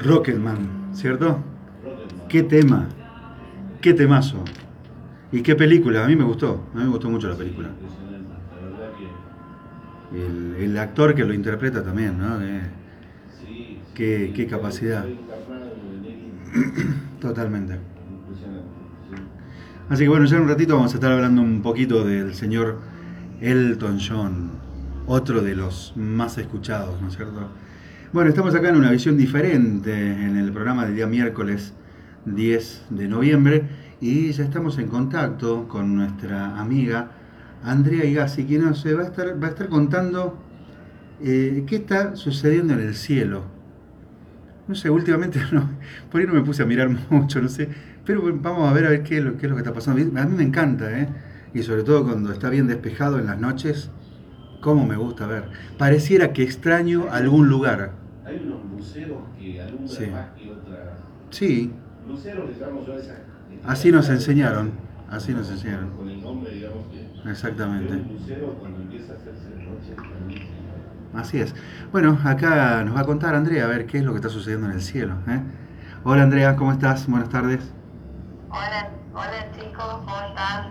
Rocketman, ¿cierto? Qué tema, qué temazo. Y qué película, a mí me gustó, a mí me gustó mucho la película. El, el actor que lo interpreta también, ¿no? Eh, qué, qué capacidad. Totalmente. Así que bueno, ya en un ratito vamos a estar hablando un poquito del señor Elton John, otro de los más escuchados, ¿no es cierto? Bueno, estamos acá en una visión diferente en el programa del día miércoles 10 de noviembre y ya estamos en contacto con nuestra amiga Andrea Igassi, quien nos va a estar, va a estar contando eh, qué está sucediendo en el cielo. No sé, últimamente por ahí no me puse a mirar mucho, no sé, pero vamos a ver a ver qué es lo, qué es lo que está pasando. A mí me encanta, ¿eh? Y sobre todo cuando está bien despejado en las noches, cómo me gusta ver. Pareciera que extraño algún lugar. Hay unos luceros que alumbran Sí. más que otras. Sí, Luceros les llamo yo a esas. así nos enseñaron, así nos enseñaron. Con el nombre, digamos que. Exactamente. Lucero cuando empieza a hacerse de noche también Así es. Bueno, acá nos va a contar Andrea a ver qué es lo que está sucediendo en el cielo. ¿eh? Hola Andrea, ¿cómo estás? Buenas tardes. Hola, hola chicos, ¿cómo están?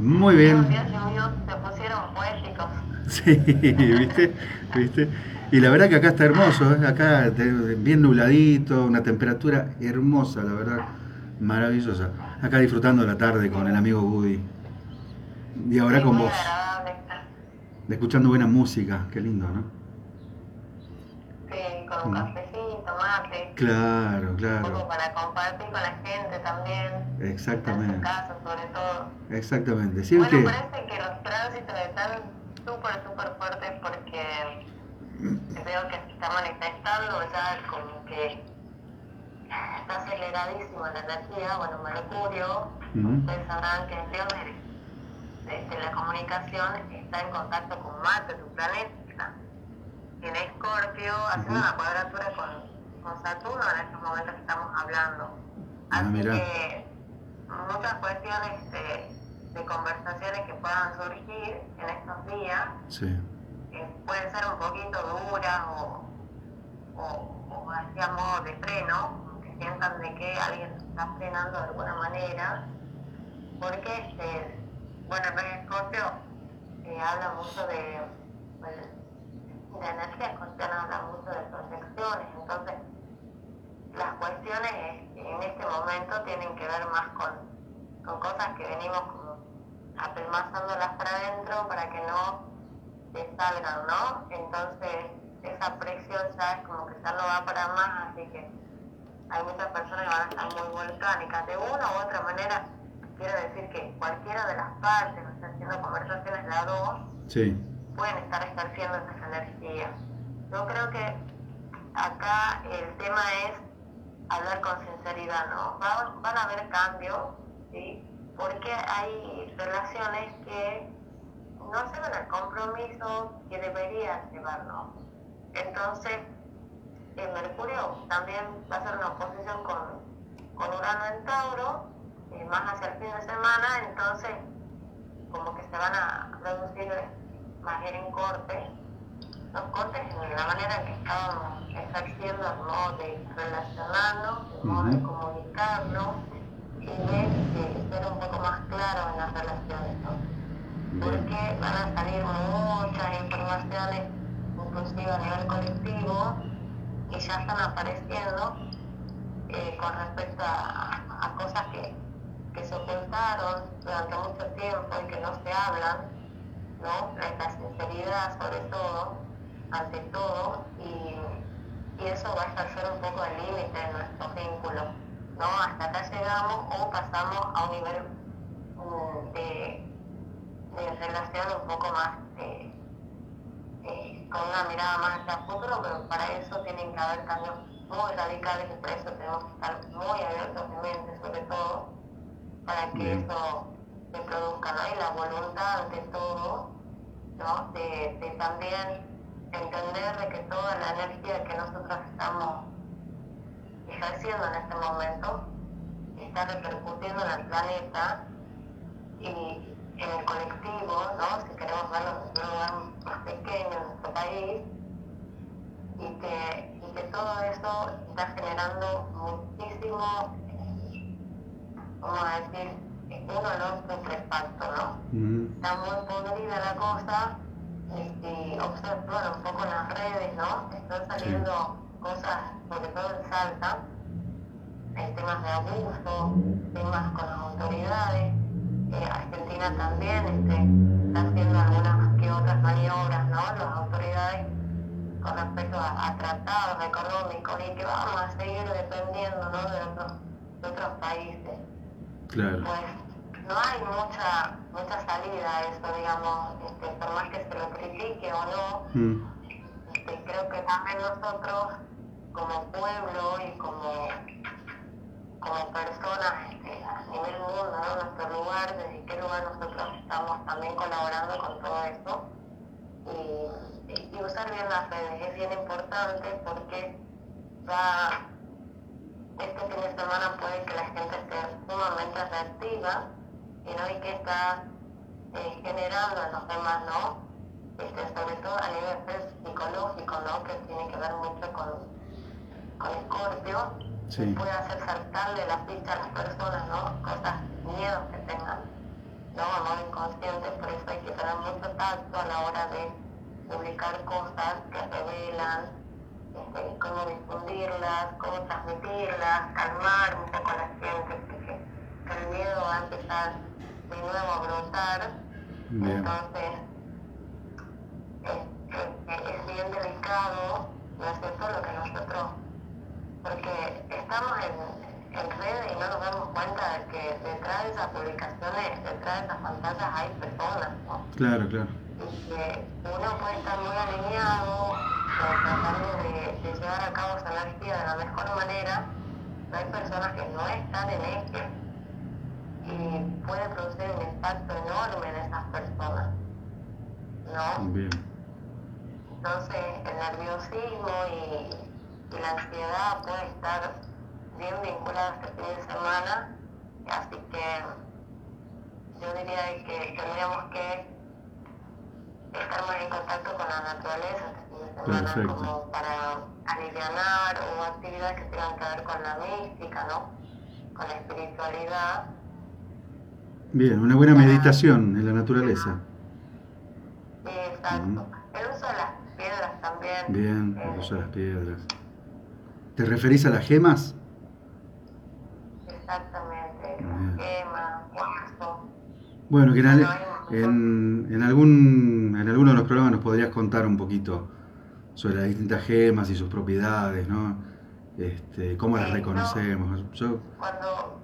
Muy Los bien. días lluviosos se pusieron poéticos. Sí, ¿viste? ¿viste? Y la verdad que acá está hermoso, ¿eh? acá bien nubladito, una temperatura hermosa, la verdad, maravillosa. Acá disfrutando la tarde con el amigo Woody. Y ahora Sí, con vos, escuchando buena música, qué lindo, ¿no? Sí, con un Mm. cafecito, mate. Claro, Un poco claro, para compartir con la gente también. En exactamente, su casa, sobre todo. exactamente. Es Bueno, parece que los tránsitos están súper, súper fuertes porque veo que se está manifestando ya como que está aceleradísima la energía. Bueno, Mercurio, Ujú. ustedes sabrán que en de, de telecomunicación está en contacto con Marte, tu planeta, en Escorpio, haciendo una cuadratura con, con Saturno en estos momentos que estamos hablando. Ah, Así que muchas cuestiones de, de conversaciones que puedan surgir en estos días Sí, eh, pueden ser un poquito duras o, o, o modo de freno, que sientan de que alguien está frenando de alguna manera, porque, este, bueno, el Escorpio eh, habla mucho de, pues, de energía escorpiana, habla mucho de proyecciones, entonces las cuestiones en este momento tienen que ver más con, con cosas que venimos como apelmazándolas para adentro para que no te salgan, ¿no? Entonces esa presión ya es como que ya no va para más, así que hay muchas personas que van a estar muy volcánicas. De una u otra manera, quiero decir que cualquiera de las partes, no está haciendo conversaciones la dos, sí, pueden estar ejerciendo estas energías. Yo creo que acá el tema es hablar con sinceridad, ¿no? Va- van a haber cambios, ¿sí? Porque hay relaciones que no llevan al compromiso que deberían llevar, ¿no? Entonces, el Mercurio también va a ser una oposición con, con Urano en Tauro, eh, más hacia el fin de semana, entonces como que se van a producir más bien en corte, los cortes en la manera en que estábamos ejerciendo el modo de relacionarnos, el modo de comunicarnos y de, de ser un poco más claros en las relaciones. ¿no? Porque van a salir muchas informaciones, inclusive a nivel colectivo, y ya están apareciendo eh, con respecto a, a cosas que, que se ocultaron durante mucho tiempo y que no se hablan, ¿no? La, sinceridad sobre todo, ante todo, y, y eso va a ejercer un poco el límite de nuestros vínculos, ¿no? Hasta acá llegamos o pasamos a un nivel de relación un poco más eh, eh, con una mirada más hacia el futuro, pero para eso tienen que haber cambios muy radicales y por eso tenemos que estar muy abiertos de mente sobre todo para que Bien. eso se produzca, ¿no? Y la voluntad ante todo, ¿no? De, de también entender de que toda la energía que nosotros estamos ejerciendo en este momento está repercutiendo en el planeta y en el colectivo, ¿no? Si queremos verlo en un lugar más pequeño en nuestro país, y que, y que todo eso está generando muchísimo, vamos a decir, un olor putrefacto, ¿no? Mm, Está muy podrida la cosa, y observo un poco las redes, ¿no? Están saliendo cosas, sobre todo en Salta, en temas de abuso, temas con las autoridades. Eh, Argentina también este, está haciendo algunas que otras maniobras, ¿no? Las autoridades con respecto a, a tratados económicos y que vamos a seguir dependiendo, ¿no? De otros, de otros países claro. pues no hay mucha mucha salida a eso, digamos, este, por más que se lo critique o no, Mm, este, creo que también nosotros como pueblo y como, como personas este, a nivel mundo, ¿no? nuestro lugar, desde qué lugar nosotros estamos también colaborando con todo esto y, y- usar bien las redes es bien importante porque ya este fin de semana puede que la gente esté sumamente reactiva y no hay que estar eh, generando en los demás, ¿no? Este, sobre todo a nivel pues, psicológico, ¿no? Que tiene que ver mucho con, con Scorpio, Sí. puede hacer saltarle la ficha a las personas, ¿no? Cosas, miedos que tengan, ¿no? A modo inconsciente, por eso hay que tener mucho tacto a la hora de publicar cosas que revelan, este, cómo difundirlas, cómo transmitirlas, calmar un poco a la gente, porque el miedo va a empezar de nuevo a brotar, Bien. entonces es, es- es bien delicado, ¿no es cierto?, lo que nosotros, porque estamos en, en redes y no nos damos cuenta de que detrás de esas publicaciones, detrás de esas pantallas hay personas, ¿no? Claro, claro. y que uno puede estar muy alineado, eh, tratando de, de llevar a cabo esa energía de la mejor manera, pero hay personas que no están en eje y puede producir un impacto enorme en esas personas, ¿no? Bien. Entonces el nerviosismo y, y la ansiedad puede estar bien vinculada este fin de semana, así que yo diría que tendríamos que estar más en contacto con la naturaleza este fin de semana Perfecto. como para aliviar o actividades que tengan que ver con la mística, ¿no? Con la espiritualidad. Bien, una buena meditación en la naturaleza. Exacto. El uso de las piedras también. Bien, eh, el uso de las piedras. ¿Te referís a las gemas? Exactamente. Bien. Quema, cuarzo. Bueno, que en, al- en, en algún, en alguno de los programas nos podrías contar un poquito sobre las distintas gemas y sus propiedades, ¿no? Este, cómo las Sí, no. reconocemos. Yo, Cuando,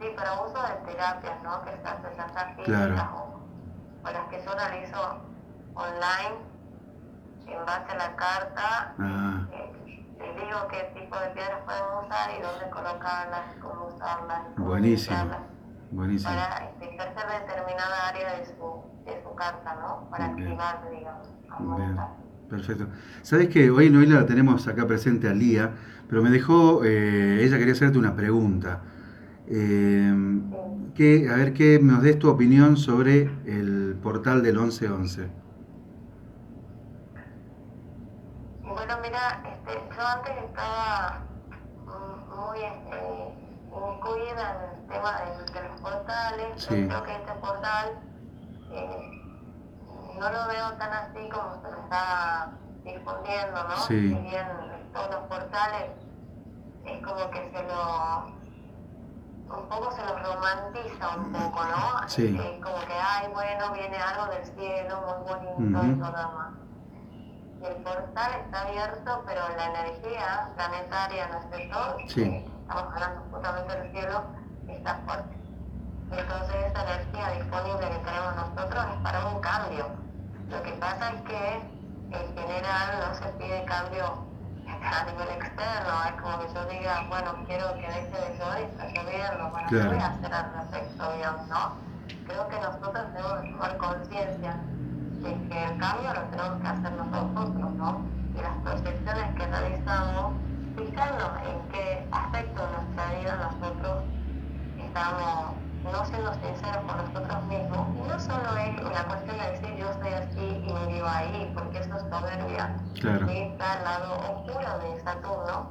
sí, para uso de terapias, ¿no? Que sea físicas Claro. o, o las que yo realizo online, en base a la carta, ah, eh, les digo qué tipo de piedras podemos usar y dónde colocarlas, cómo usarlas, cómo buenísimo, buenísimo. para este, ejercer determinada área de su, de su carta, ¿no? Para activar, digamos, aumentar. perfecto. Sabes que hoy hoy la tenemos acá presente a Lía, pero me dejó, eh, ella quería hacerte una pregunta. Eh, que, a ver, que nos des tu opinión sobre el portal del 1111. Bueno, mira, este, yo antes estaba muy este, incluida en el tema de, de los portales. Yo creo que este portal eh, no lo veo tan así como se lo está difundiendo, ¿no? Sí. Si bien todos los portales es como que se lo un poco se lo romantiza un poco, ¿no? Sí. Es como que, ay, bueno, viene algo del cielo muy bonito y Ujú. todo demás. Y el portal está abierto, pero la energía planetaria, ¿no es cierto? Sí. Que Estamos hablando justamente del cielo, está fuerte. Entonces esa energía disponible que tenemos nosotros es para un cambio. Lo que pasa es que en general no se pide cambio a nivel externo, es como que yo diga, bueno, quiero que deje de llover está lloviendo, bueno, ¿qué voy a hacer al respecto, digamos, no? Creo que nosotros debemos tomar conciencia de que el cambio lo tenemos que hacer nosotros, ¿no? Y las proyecciones que realizamos, fijarnos en qué aspecto de nuestra vida nosotros estamos no siendo sinceros con nosotros mismos. Y no solo es la cuestión de decir yo soy así y me vivo ahí, porque eso es soberbia. Claro. Y está el lado oscuro de Saturno,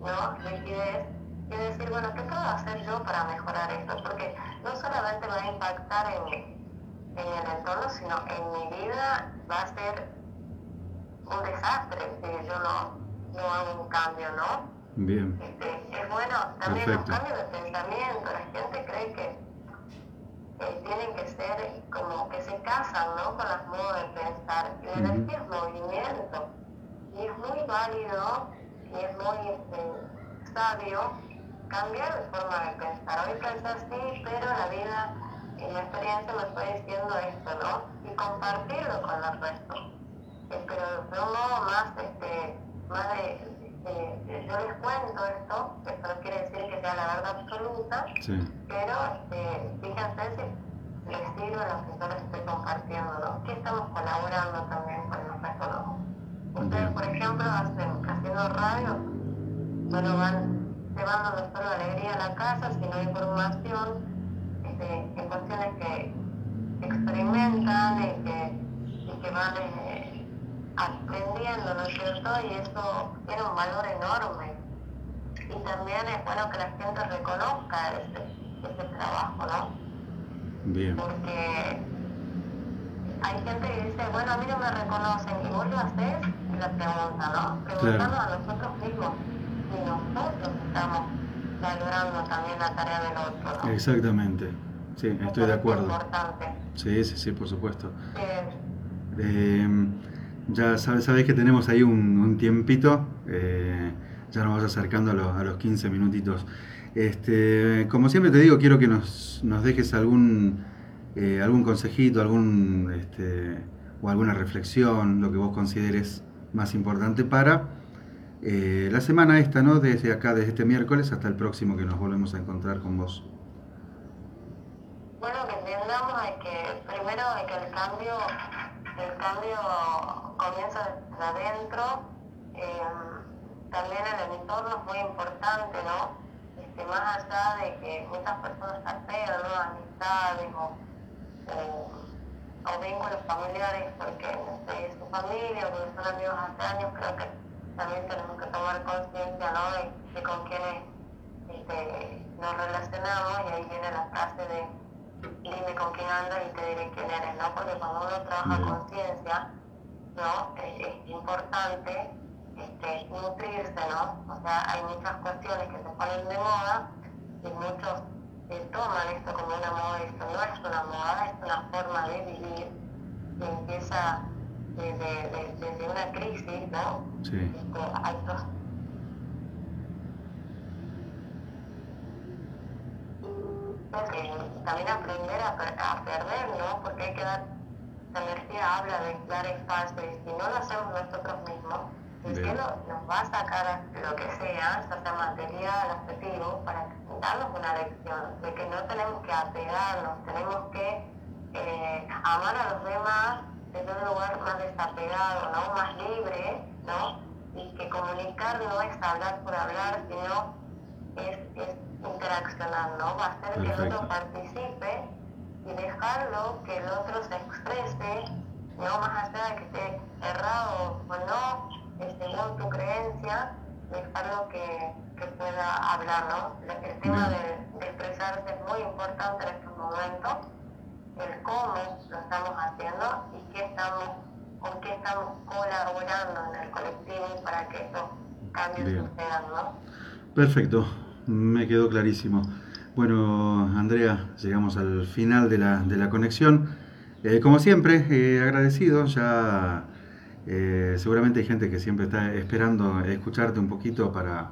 ¿no? Rigidez. Y decir, bueno, ¿qué puedo hacer yo para mejorar esto? Porque no solamente va a impactar en, en el entorno, sino en mi vida va a ser un desastre si yo no, no hago un cambio, ¿no? Bien. Este, es bueno también Perfecto. los cambios de pensamiento. La gente cree que eh, tienen que ser como que se casan ¿no? con las modos de pensar. Y la es movimiento. Y es muy válido y es muy este, sabio cambiar de forma de pensar. Hoy pensé así, pero la vida y la experiencia me fue diciendo esto, ¿no? Y compartirlo con el resto. Eh, pero de un modo más, este, de- de- yo les cuento esto, esto no quiere decir que sea la verdad absoluta, Sí. pero este, fíjense si les sirve lo que yo les estoy compartiendo, ¿no? Que estamos colaborando también con resto, ¿no? Ustedes, por ejemplo, hacen, haciendo radio, bueno, van llevando no solo alegría a la casa, sino información este, en cuestiones que experimentan y que, y que van eh, aprendiendo, ¿no es cierto? Y eso tiene un valor enorme. Y también es bueno que la gente reconozca ese, ese trabajo, ¿no? Bien. Porque hay gente que dice, bueno, a mí no me reconocen, y vos lo haces, y la pregunta, ¿no? Preguntando a nosotros mismos si nosotros estamos valorando también la tarea del otro, ¿no? Exactamente. Sí, estoy de acuerdo. Es importante. Sí, sí, sí, por supuesto. Eh, Eh, ya sabes que tenemos ahí un, tiempito, eh, ya nos vas acercando a los, a los 15 minutitos. Este, como siempre te digo, quiero que nos, nos dejes algún, eh, algún consejito, algún, este, o alguna reflexión, lo que vos consideres más importante para eh, la semana esta, ¿no? Desde acá, desde este miércoles hasta el próximo que nos volvemos a encontrar con vos. Bueno, que entendamos de que primero de que el cambio, el cambio comienza desde adentro, eh, también el entorno es muy importante, ¿no? Este, más allá de que muchas personas apegan, ¿no? Amistades o, o, o vínculos familiares porque no sé, su familia o porque son amigos hace años, creo que también tenemos que tomar conciencia, ¿no? De, de con quiénes este, nos relacionamos y ahí viene la frase de dime con quién andas y te diré quién eres, ¿no? Porque cuando uno trabaja Bien. conciencia, ¿no? Es, es importante este, nutrirse, ¿no? O sea, hay muchas cuestiones que se ponen de moda y muchos eh, toman esto como una moda y esto no es una moda, es una forma de vivir que empieza desde, de- desde una crisis, ¿no? Sí, Este, hay dos que también aprender a, a perder, ¿no? Porque hay que dar, la energía habla de dar espacio y si no lo hacemos nosotros mismos, el Bien. cielo nos va a sacar lo que sea, ya sea material, afectivo, para darnos una lección de que no tenemos que apegarnos, tenemos que eh, amar a los demás desde un lugar más desapegado, ¿no? Más libre, ¿no? Y que comunicar no es hablar por hablar, sino es, es interaccionar, ¿no? Va a hacer que el otro participe y dejarlo que el otro se exprese, no más allá de que esté errado o no, según tu creencia, dejarlo que, que pueda hablar, ¿no? El tema de expresarse es muy importante en estos momentos, el cómo lo estamos haciendo y qué estamos, con qué estamos colaborando en el colectivo para que estos cambios Bien. sucedan, ¿no? perfecto, me quedó clarísimo. Bueno, Andrea, llegamos al final de la, de la conexión. Eh, como siempre, eh, agradecido, ya eh, seguramente hay gente que siempre está esperando escucharte un poquito para,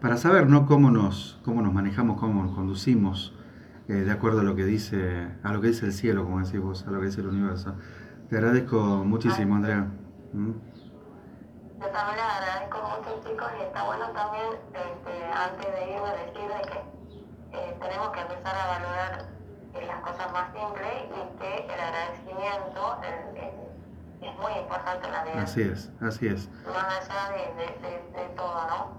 para saber ¿no? cómo, nos, cómo nos manejamos, cómo nos conducimos, eh, de acuerdo a lo que dice, a lo que dice el cielo, como decís vos, a lo que dice el universo. Te agradezco muchísimo, Andrea. ¿Mm? Yo también les agradezco mucho chicos y está bueno también este, antes de irme decir de que eh, tenemos que empezar a valorar eh, las cosas más simples y que el agradecimiento el- el- es muy importante en la vida, Así es, así es. más allá de, de, de- de todo, ¿no?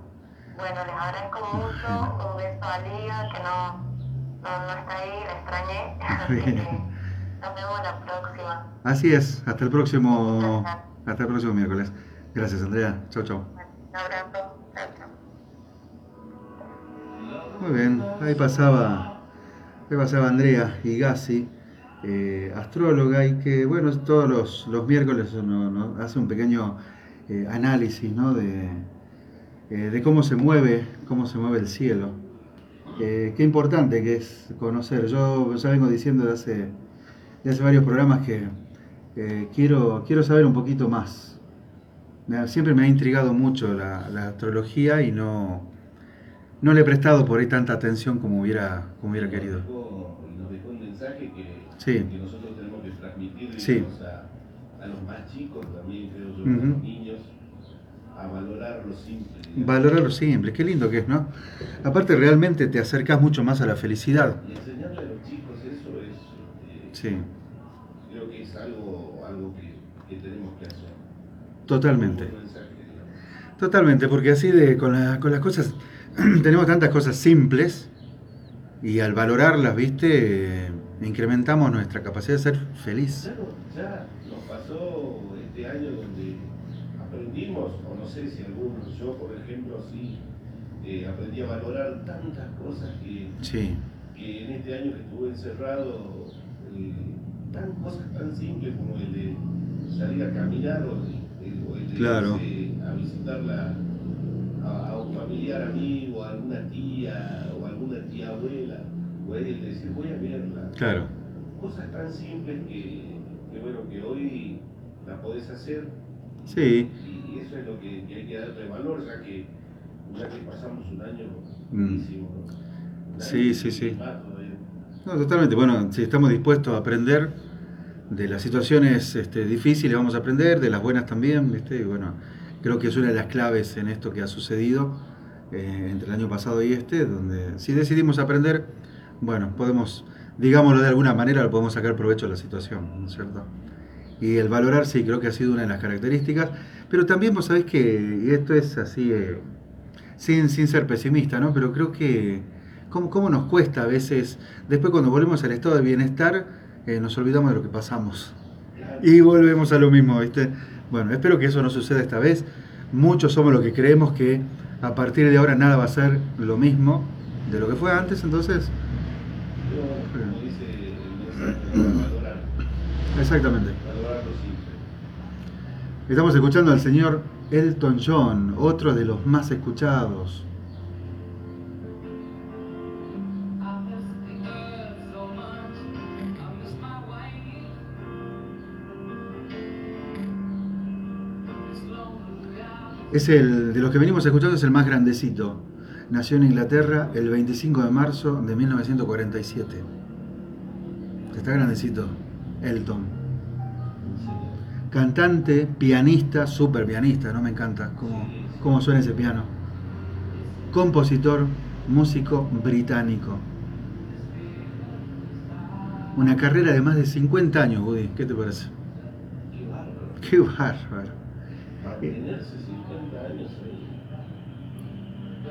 Bueno, les agradezco mucho, un beso a Liga que no, no, no está ahí, la extrañé, así que nos vemos la próxima. Así es, hasta el próximo Hasta el próximo miércoles. Gracias, Andrea. Chau. Un abrazo. Chao, chao. Muy bien, ahí pasaba, ahí pasaba Andrea Higassi, eh, astróloga, y que, bueno, todos los, los miércoles uno, ¿no? hace un pequeño eh, análisis ¿no? de, eh, de cómo se mueve, cómo se mueve el cielo. Eh, qué importante que es conocer. Yo ya vengo diciendo de hace, de hace varios programas que eh, quiero, quiero saber un poquito más. Siempre me ha intrigado mucho la, la astrología y no, no le he prestado por ahí tanta atención como hubiera, como hubiera querido. Nos dejó, nos dejó un mensaje que, Sí. que nosotros tenemos que transmitir Sí. a, a los más chicos también, creo yo, a Ujú. los niños, a valorar lo simple. digamos. Valorar lo simple, qué lindo que es, ¿no? Aparte realmente te acercas mucho más a la felicidad. Y enseñarle a los chicos eso es, este, Sí, creo que es algo, algo que, que tenemos. Totalmente. Totalmente, porque así de con, la- con las cosas, tenemos tantas cosas simples y al valorarlas, viste, incrementamos nuestra capacidad de ser feliz. Claro, ya nos pasó este año donde aprendimos, o no sé si algunos, yo por ejemplo, sí, eh, aprendí a valorar tantas cosas que, Sí, que en este año que estuve encerrado, eh, tan cosas tan simples como el de salir a caminar o, el- o de Claro. irse a visitarla a, a un familiar amigo, a alguna tía o alguna tía abuela, o de decir voy a verla claro, cosas tan simples que, que, bueno que hoy la podés hacer sí, y eso es lo que, que hay que darle valor ya que ya que pasamos un año Mm. buenísimo ¿no? Sí, sí, sí. No, totalmente. Bueno, si estamos dispuestos a aprender de las situaciones este, difíciles, vamos a aprender, de las buenas también, ¿viste? Y bueno, creo que es una de las claves en esto que ha sucedido eh, entre el año pasado y este, donde si decidimos aprender, bueno, podemos, digámoslo de alguna manera, lo podemos sacar provecho de la situación, ¿no cierto? Y el valorar, sí, creo que ha sido una de las características, pero también vos sabés que, esto es así, eh, sin, sin ser pesimista, ¿no? Pero creo que cómo, cómo nos cuesta a veces, después cuando volvemos al estado de bienestar, eh, nos olvidamos de lo que pasamos. Y volvemos a lo mismo, ¿viste? Bueno, espero que eso no suceda esta vez. Muchos somos los que creemos que a partir de ahora nada va a ser lo mismo de lo que fue antes, entonces, valorar, exactamente. Estamos escuchando al señor Elton John, otro de los más escuchados. Es el de los que venimos escuchando es el más grandecito. Nació en Inglaterra el 25 de marzo de 1947. Está grandecito, Elton. Cantante, pianista, super pianista, ¿no? Me encanta cómo, cómo suena ese piano. Compositor, músico británico. Una carrera de más de 50 años, Woody. ¿Qué te parece? Qué bárbaro. Qué bárbaro.